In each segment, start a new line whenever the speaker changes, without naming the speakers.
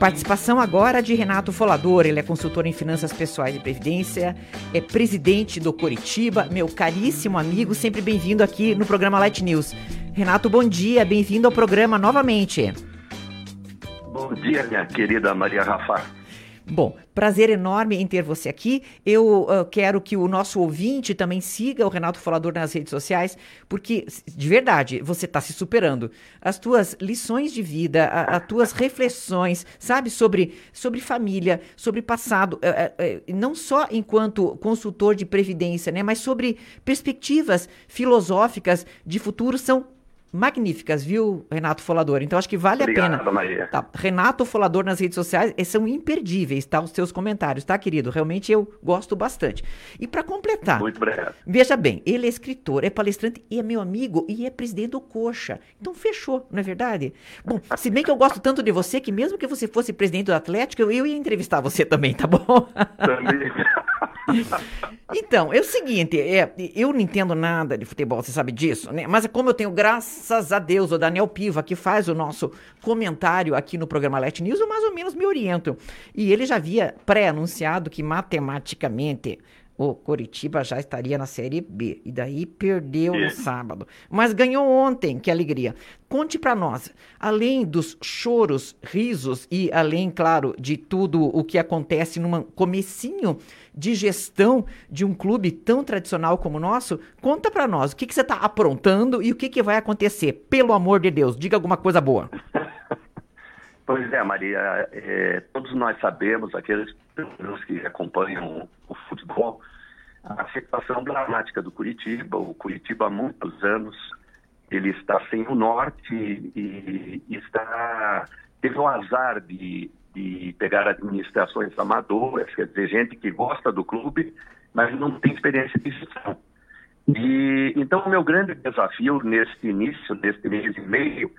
Participação agora de Renato Folador, ele é consultor em finanças pessoais e previdência, é presidente do Coritiba, meu caríssimo amigo, sempre bem-vindo aqui no programa Light News. Renato, bom dia, bem-vindo ao programa novamente.
Bom dia, minha querida Maria Rafa.
Bom, prazer enorme em ter você aqui. Eu uh, quero que o nosso ouvinte também siga o Renato Falador nas redes sociais, porque, de verdade, você está se superando. As tuas lições de vida, as tuas reflexões, sabe, sobre, sobre família, sobre passado, uh, uh, não só enquanto consultor de previdência, né, mas sobre perspectivas filosóficas de futuro são magníficas, viu, Renato Folador? Então acho que vale
Obrigado,
a pena.
Maria.
Tá. Renato Folador nas redes sociais, são imperdíveis, tá? Os seus comentários, tá, querido? Realmente eu gosto bastante. E para completar.
Muito obrigado.
Veja bem, ele é escritor, é palestrante e é meu amigo e é presidente do Coxa. Então fechou, não é verdade? Bom, se bem que eu gosto tanto de você que mesmo que você fosse presidente do Atlético, eu, eu ia entrevistar você também, tá bom?
Também.
Então, é o seguinte, é, eu não entendo nada de futebol, você sabe disso, né? Mas como eu tenho, graças a Deus, o Daniel Piva, que faz o nosso comentário aqui no programa Let News, eu mais ou menos me oriento. E ele já havia pré-anunciado que matematicamente o Coritiba já estaria na Série B. E daí perdeu no sábado. Mas ganhou ontem, que alegria. Conte para nós, além dos choros, risos e além, claro, de tudo o que acontece num comecinho de gestão de um clube tão tradicional como o nosso, conta para nós o que, que você está aprontando e o que, que vai acontecer. Pelo amor de Deus, diga alguma coisa boa.
Pois é, Maria, é, todos nós sabemos, aqueles que acompanham o futebol, a situação dramática do Curitiba. O Curitiba há muitos anos ele está sem o norte e, está teve o azar de, de pegar administrações amadoras, quer dizer, gente que gosta do clube, mas não tem experiência de gestão. E então o meu grande desafio neste início, neste mês e meio,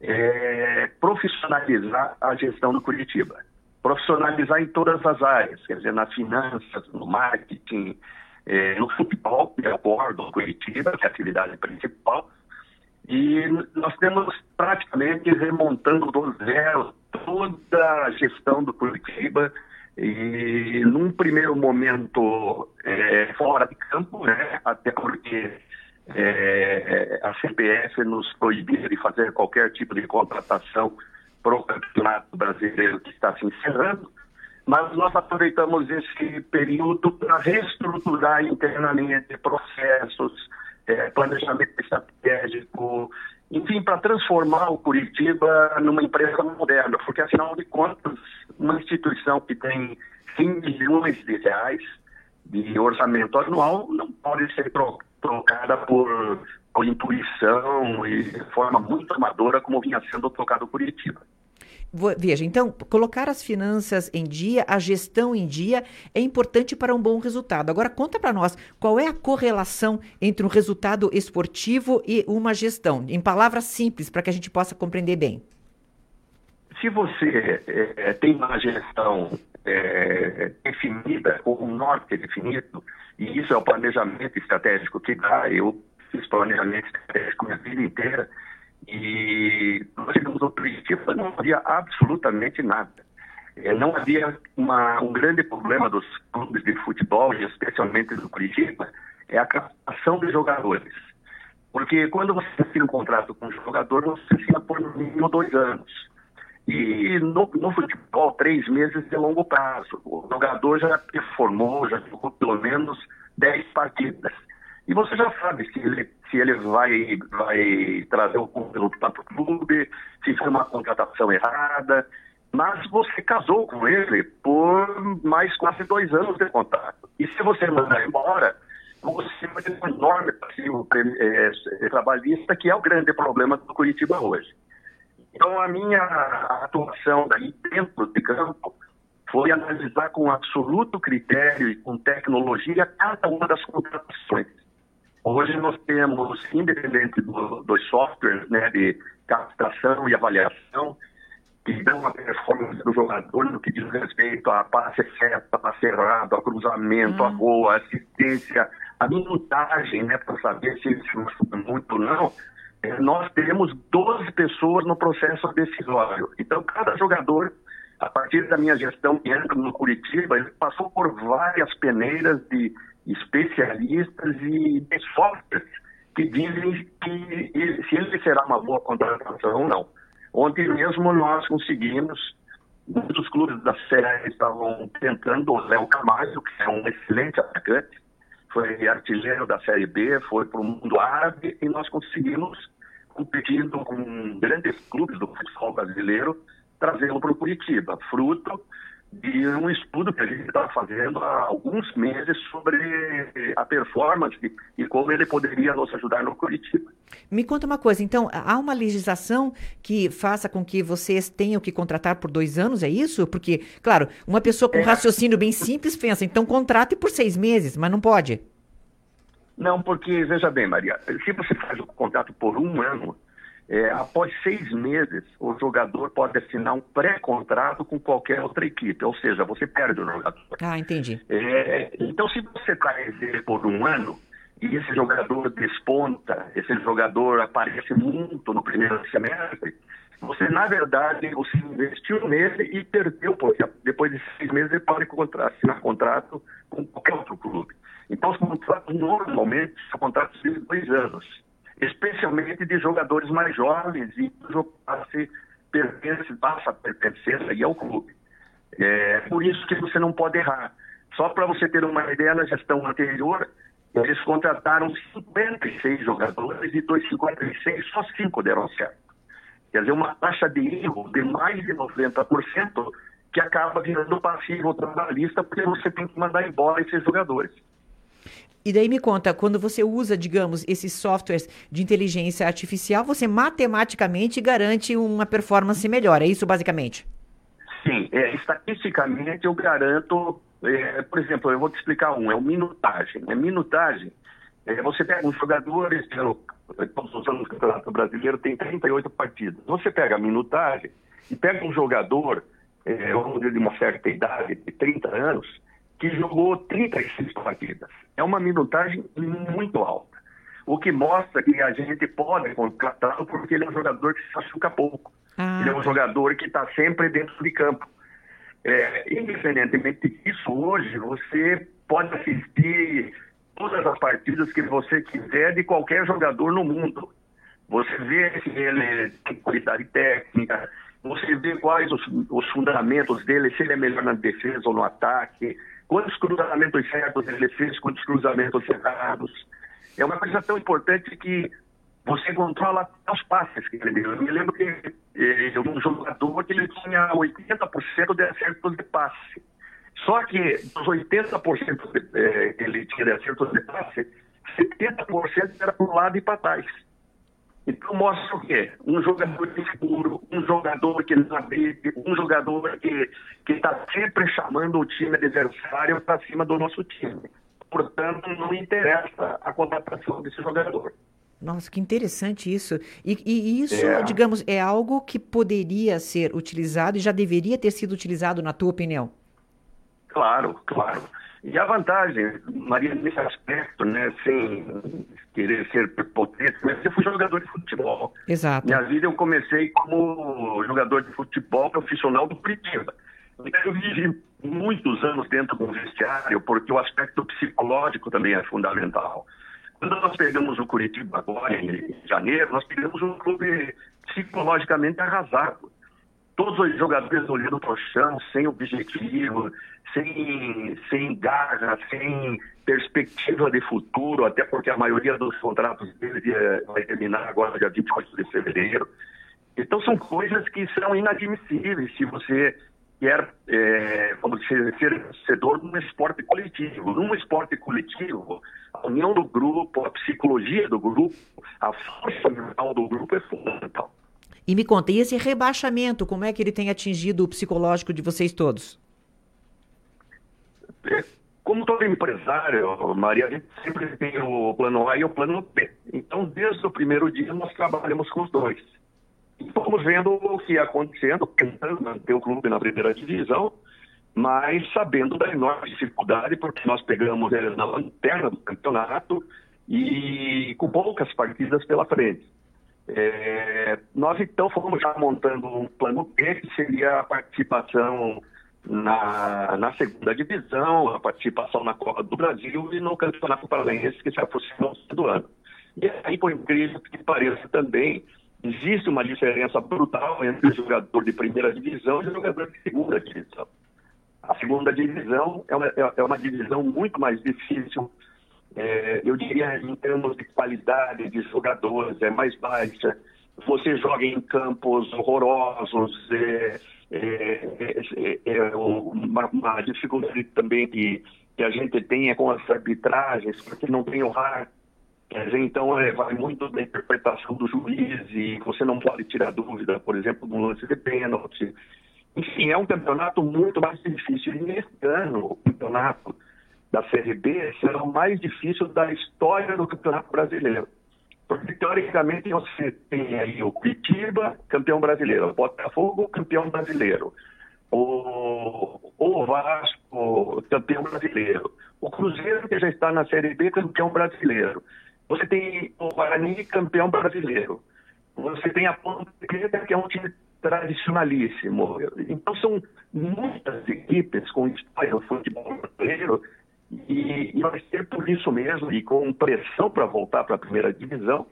é profissionalizar a gestão do Curitiba. Profissionalizar em todas as áreas, quer dizer, nas finanças, no marketing, é, no futebol, que é o core do Curitiba, que é a atividade principal. E nós temos praticamente remontando do zero toda a gestão do Curitiba e num primeiro momento é, fora de campo, né, até porque é, a CPF nos proibia de fazer qualquer tipo de contratação para o campeonato brasileiro que está se encerrando, mas nós aproveitamos esse período para reestruturar internamente processos, é, planejamento estratégico, enfim, para transformar o Curitiba numa empresa moderna, porque afinal de contas, uma instituição que tem 100 milhões de reais de orçamento anual não pode ser trocada por, por intuição e forma muito amadora como vinha sendo trocado o Curitiba.
Veja, então, colocar as finanças em dia, a gestão em dia, é importante para um bom resultado. Agora, conta para nós qual é a correlação entre um resultado esportivo e uma gestão, em palavras simples, para que a gente possa compreender bem.
Se você é, tem uma gestão é, definida, ou um norte definido, e isso é o planejamento estratégico que dá, eu fiz planejamento estratégico minha vida inteira, e nós chegamos ao princípio não havia absolutamente nada. É, não havia uma, um grande problema dos clubes de futebol, especialmente do Curitiba, é a captação de jogadores. Porque quando você assina um contrato com um jogador, você assina por no mínimo dois anos. E no, no, futebol, três meses é longo prazo. O jogador já performou, já jogou pelo menos dez partidas. E você já sabe se ele, se ele vai, vai trazer o conteúdo para o clube, se foi uma contratação errada. Mas você casou com ele por mais quase dois anos de contrato. E se você mandar embora, você vai ter um enorme passivo é, é, trabalhista, que é o grande problema do Curitiba hoje. Então, a minha atuação daí dentro de campo foi analisar com absoluto critério e com tecnologia cada uma das contratações Hoje nós temos, independente do, dos softwares né, de captação e avaliação, que dão a performance do jogador no que diz respeito a passe certo, passe errado, a cruzamento, hum. a gol, a assistência, a minutagem, né, para saber se ele se machuca muito ou não, é, nós temos 12 pessoas no processo decisório. Então, cada jogador a partir da minha gestão que entra no Curitiba, ele passou por várias peneiras de especialistas e de softwares que dizem que se ele será uma boa contratação ou não. Ontem mesmo nós conseguimos, muitos clubes da Série estavam tentando o Léo Camargo, que é um excelente atacante, foi artilheiro da Série B, foi para o mundo árabe e nós conseguimos, competindo com grandes clubes do futebol brasileiro, trazê-lo para o Curitiba, fruto de um estudo que a gente está fazendo há alguns meses sobre a performance e como ele poderia nos ajudar no Curitiba.
Me conta uma coisa, então, há uma legislação que faça com que vocês tenham que contratar por dois anos, é isso? Porque, claro, uma pessoa com é. raciocínio bem simples pensa, então contrate por seis meses, mas não pode.
Não, porque, veja bem, Maria, se você faz o contrato por um ano, é, após seis meses, o jogador pode assinar um pré-contrato com qualquer outra equipe, ou seja, você perde o jogador.
Ah, entendi.
É, então, se você traz ele por um ano e esse jogador desponta, esse jogador aparece muito no primeiro semestre, você, na verdade, você investiu nele e perdeu, porque depois de seis meses ele pode assinar contrato com qualquer outro clube. Então, os contratos normalmente são contratos de dois anos especialmente de jogadores mais jovens e o passe pertence, passa a pertencer aí ao clube. É por isso que você não pode errar. Só para você ter uma ideia, na gestão anterior, eles contrataram 56 jogadores e dos 56, só 5 deram certo. Quer dizer, uma taxa de erro de mais de 90% que acaba virando passivo trabalhista porque você tem que mandar embora esses jogadores.
E daí me conta, quando você usa, digamos, esses softwares de inteligência artificial, você matematicamente garante uma performance melhor, é isso basicamente?
Sim, é, estatisticamente eu garanto, é, por exemplo, eu vou te explicar um, é o minutagem. É minutagem, é, você pega um jogador, esse ano, todos os anos do Campeonato Brasileiro tem 38 partidas. Você pega a minutagem e pega um jogador, é, vamos dizer, de uma certa idade, de 30 anos, que jogou 36 partidas. É uma minutagem muito alta. O que mostra que a gente pode contratá-lo porque ele é um jogador que se machuca pouco. Ah. Ele é um jogador que está sempre dentro de campo. É, independentemente disso, hoje você pode assistir todas as partidas que você quiser de qualquer jogador no mundo. Você vê se ele tem qualidade técnica, você vê quais os, os fundamentos dele, se ele é melhor na defesa ou no ataque, quantos cruzamentos certos ele fez, quantos cruzamentos errados. É uma coisa tão importante que você controla os passes que ele deu. Eu me lembro que eh, um jogador que ele tinha 80% de acertos de passe. Só que dos 80% de, eh, que ele tinha de acertos de passe, 70% era para o lado e para trás. Então mostra o quê? Um jogador seguro, um jogador que não abriga, um jogador que está sempre chamando o time adversário para cima do nosso time. Portanto, não interessa a contratação desse jogador.
Nossa, que interessante isso. E, e isso, é. digamos, é algo que poderia ser utilizado e já deveria ter sido utilizado, na tua opinião?
Claro, claro. E a vantagem, Maria, nesse aspecto, né, sem querer ser potente, mas eu fui jogador de futebol.
Exato.
Minha vida eu comecei como jogador de futebol profissional do Curitiba. Eu vivi muitos anos dentro do vestiário, porque o aspecto psicológico também é fundamental. Quando nós pegamos o Curitiba agora, em janeiro, nós pegamos um clube psicologicamente arrasado todos os jogadores olhando para o chão, sem objetivo, sem, sem garra, sem perspectiva de futuro, até porque a maioria dos contratos dele vai terminar agora, dia 28 de fevereiro. Então, são coisas que são inadmissíveis se você quer é, ser, ser vencedor num esporte coletivo. Num esporte coletivo, a união do grupo, a psicologia do grupo, a força mental do grupo é fundamental.
E me conta, e esse rebaixamento, como é que ele tem atingido o psicológico de vocês todos?
É, como todo empresário, Maria, a gente sempre tem o plano A e o plano B. Então, desde o primeiro dia, nós trabalhamos com os dois. E fomos vendo o que ia acontecendo, tentando manter o clube na primeira divisão, mas sabendo da enorme dificuldade, porque nós pegamos ele na lanterna do campeonato e com poucas partidas pela frente. É, nós então fomos já montando um plano B, que seria a participação na, na segunda divisão, a participação na Copa do Brasil e no Campeonato Paranaense, que se aproxima do ano. E aí, por incrível que pareça também, existe uma diferença brutal entre o jogador de primeira divisão e o jogador de segunda divisão. A segunda divisão é uma, é uma divisão muito mais difícil, é, eu diria em termos de qualidade de jogadores, é mais baixa. Você joga em campos horrorosos, é, é, é, é uma, uma, dificuldade também que, que a gente tem é com as arbitragens, porque não tem o RAR. Então, é, vai muito da interpretação do juiz e você não pode tirar dúvida, por exemplo, no lance de pênalti. Enfim, é um campeonato muito mais difícil. E nesse ano, o campeonato da Série B será o mais difícil da história do Campeonato Brasileiro. Porque, teoricamente, você tem aí o Curitiba, campeão brasileiro, o Botafogo, campeão brasileiro, o, o Vasco, campeão brasileiro, o Cruzeiro, que já está na Série B, campeão brasileiro. Você tem o Guarani, campeão brasileiro. Você tem a Ponte Preta, que é um time tradicionalíssimo. Então, são muitas equipes com história no futebol brasileiro e, e vai ser por isso mesmo, e com pressão para voltar para a primeira divisão,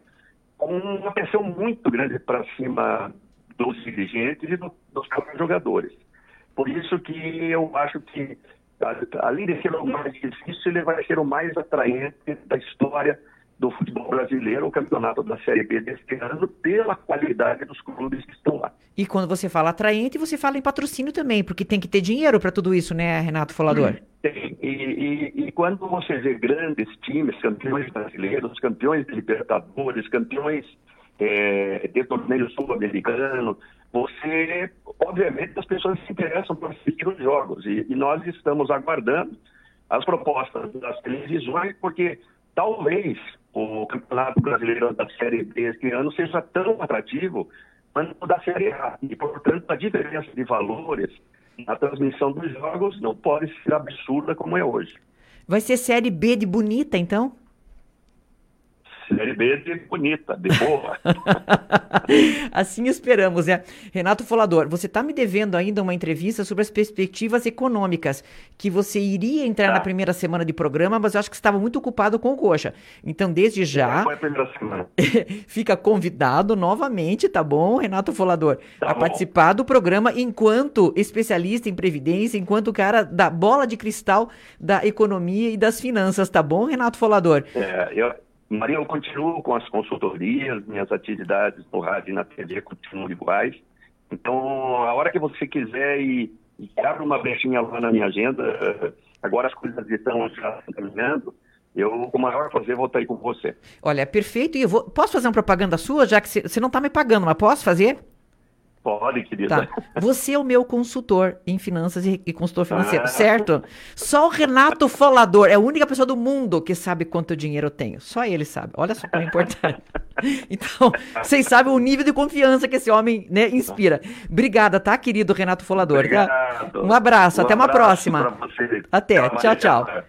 com uma pressão muito grande para cima dos dirigentes e do, dos próprios jogadores. Por isso que eu acho que, além de ser o mais difícil, ele vai ser o mais atraente da história do futebol brasileiro, o campeonato da Série B deste ano, pela qualidade dos clubes que estão lá.
E quando você fala atraente, você fala em patrocínio também, porque tem que ter dinheiro para tudo isso, né, Renato Folador?
Tem. E, e, e, quando você vê grandes times, campeões brasileiros, campeões de Libertadores, campeões é, de torneio sul-americano, você, obviamente, as pessoas se interessam por assistir os jogos. E, e nós estamos aguardando as propostas das televisões, porque talvez o Campeonato Brasileiro da Série B este ano seja tão atrativo quanto da Série A. E, portanto, a diferença de valores na transmissão dos jogos não pode ser absurda como é hoje.
Vai ser Série B de bonita, então?
Série B de bonita, de boa.
assim esperamos, né? Renato Folador, você está me devendo ainda uma entrevista sobre as perspectivas econômicas, que você iria entrar tá. na primeira semana de programa, mas eu acho que estava muito ocupado com o Coxa. Então, desde já.
Foi a primeira semana.
fica convidado novamente, tá bom, Renato Folador, tá a bom. participar do programa enquanto especialista em previdência, enquanto cara da bola de cristal da economia e das finanças, tá bom, Renato Folador?
É, eu Maria, eu continuo com as consultorias, minhas atividades no rádio e na TV continuam iguais. Então, a hora que você quiser e, e abre uma brechinha lá na minha agenda, agora as coisas estão já caminhando, eu, com o maior prazer, vou estar aí com você.
Olha, perfeito. E eu vou... Posso fazer uma propaganda sua, já que você não está me pagando, mas posso fazer?
Pode, querida.
Tá. Você é o meu consultor em finanças e, consultor financeiro, ah. certo? Só o Renato Folador é a única pessoa do mundo que sabe quanto dinheiro eu tenho. Só ele sabe. Olha só como é importante. Então, vocês sabem o nível de confiança que esse homem né, inspira. Obrigada, tá, querido Renato Folador? Tá? Um abraço, um até uma próxima. Até, tchau, tchau.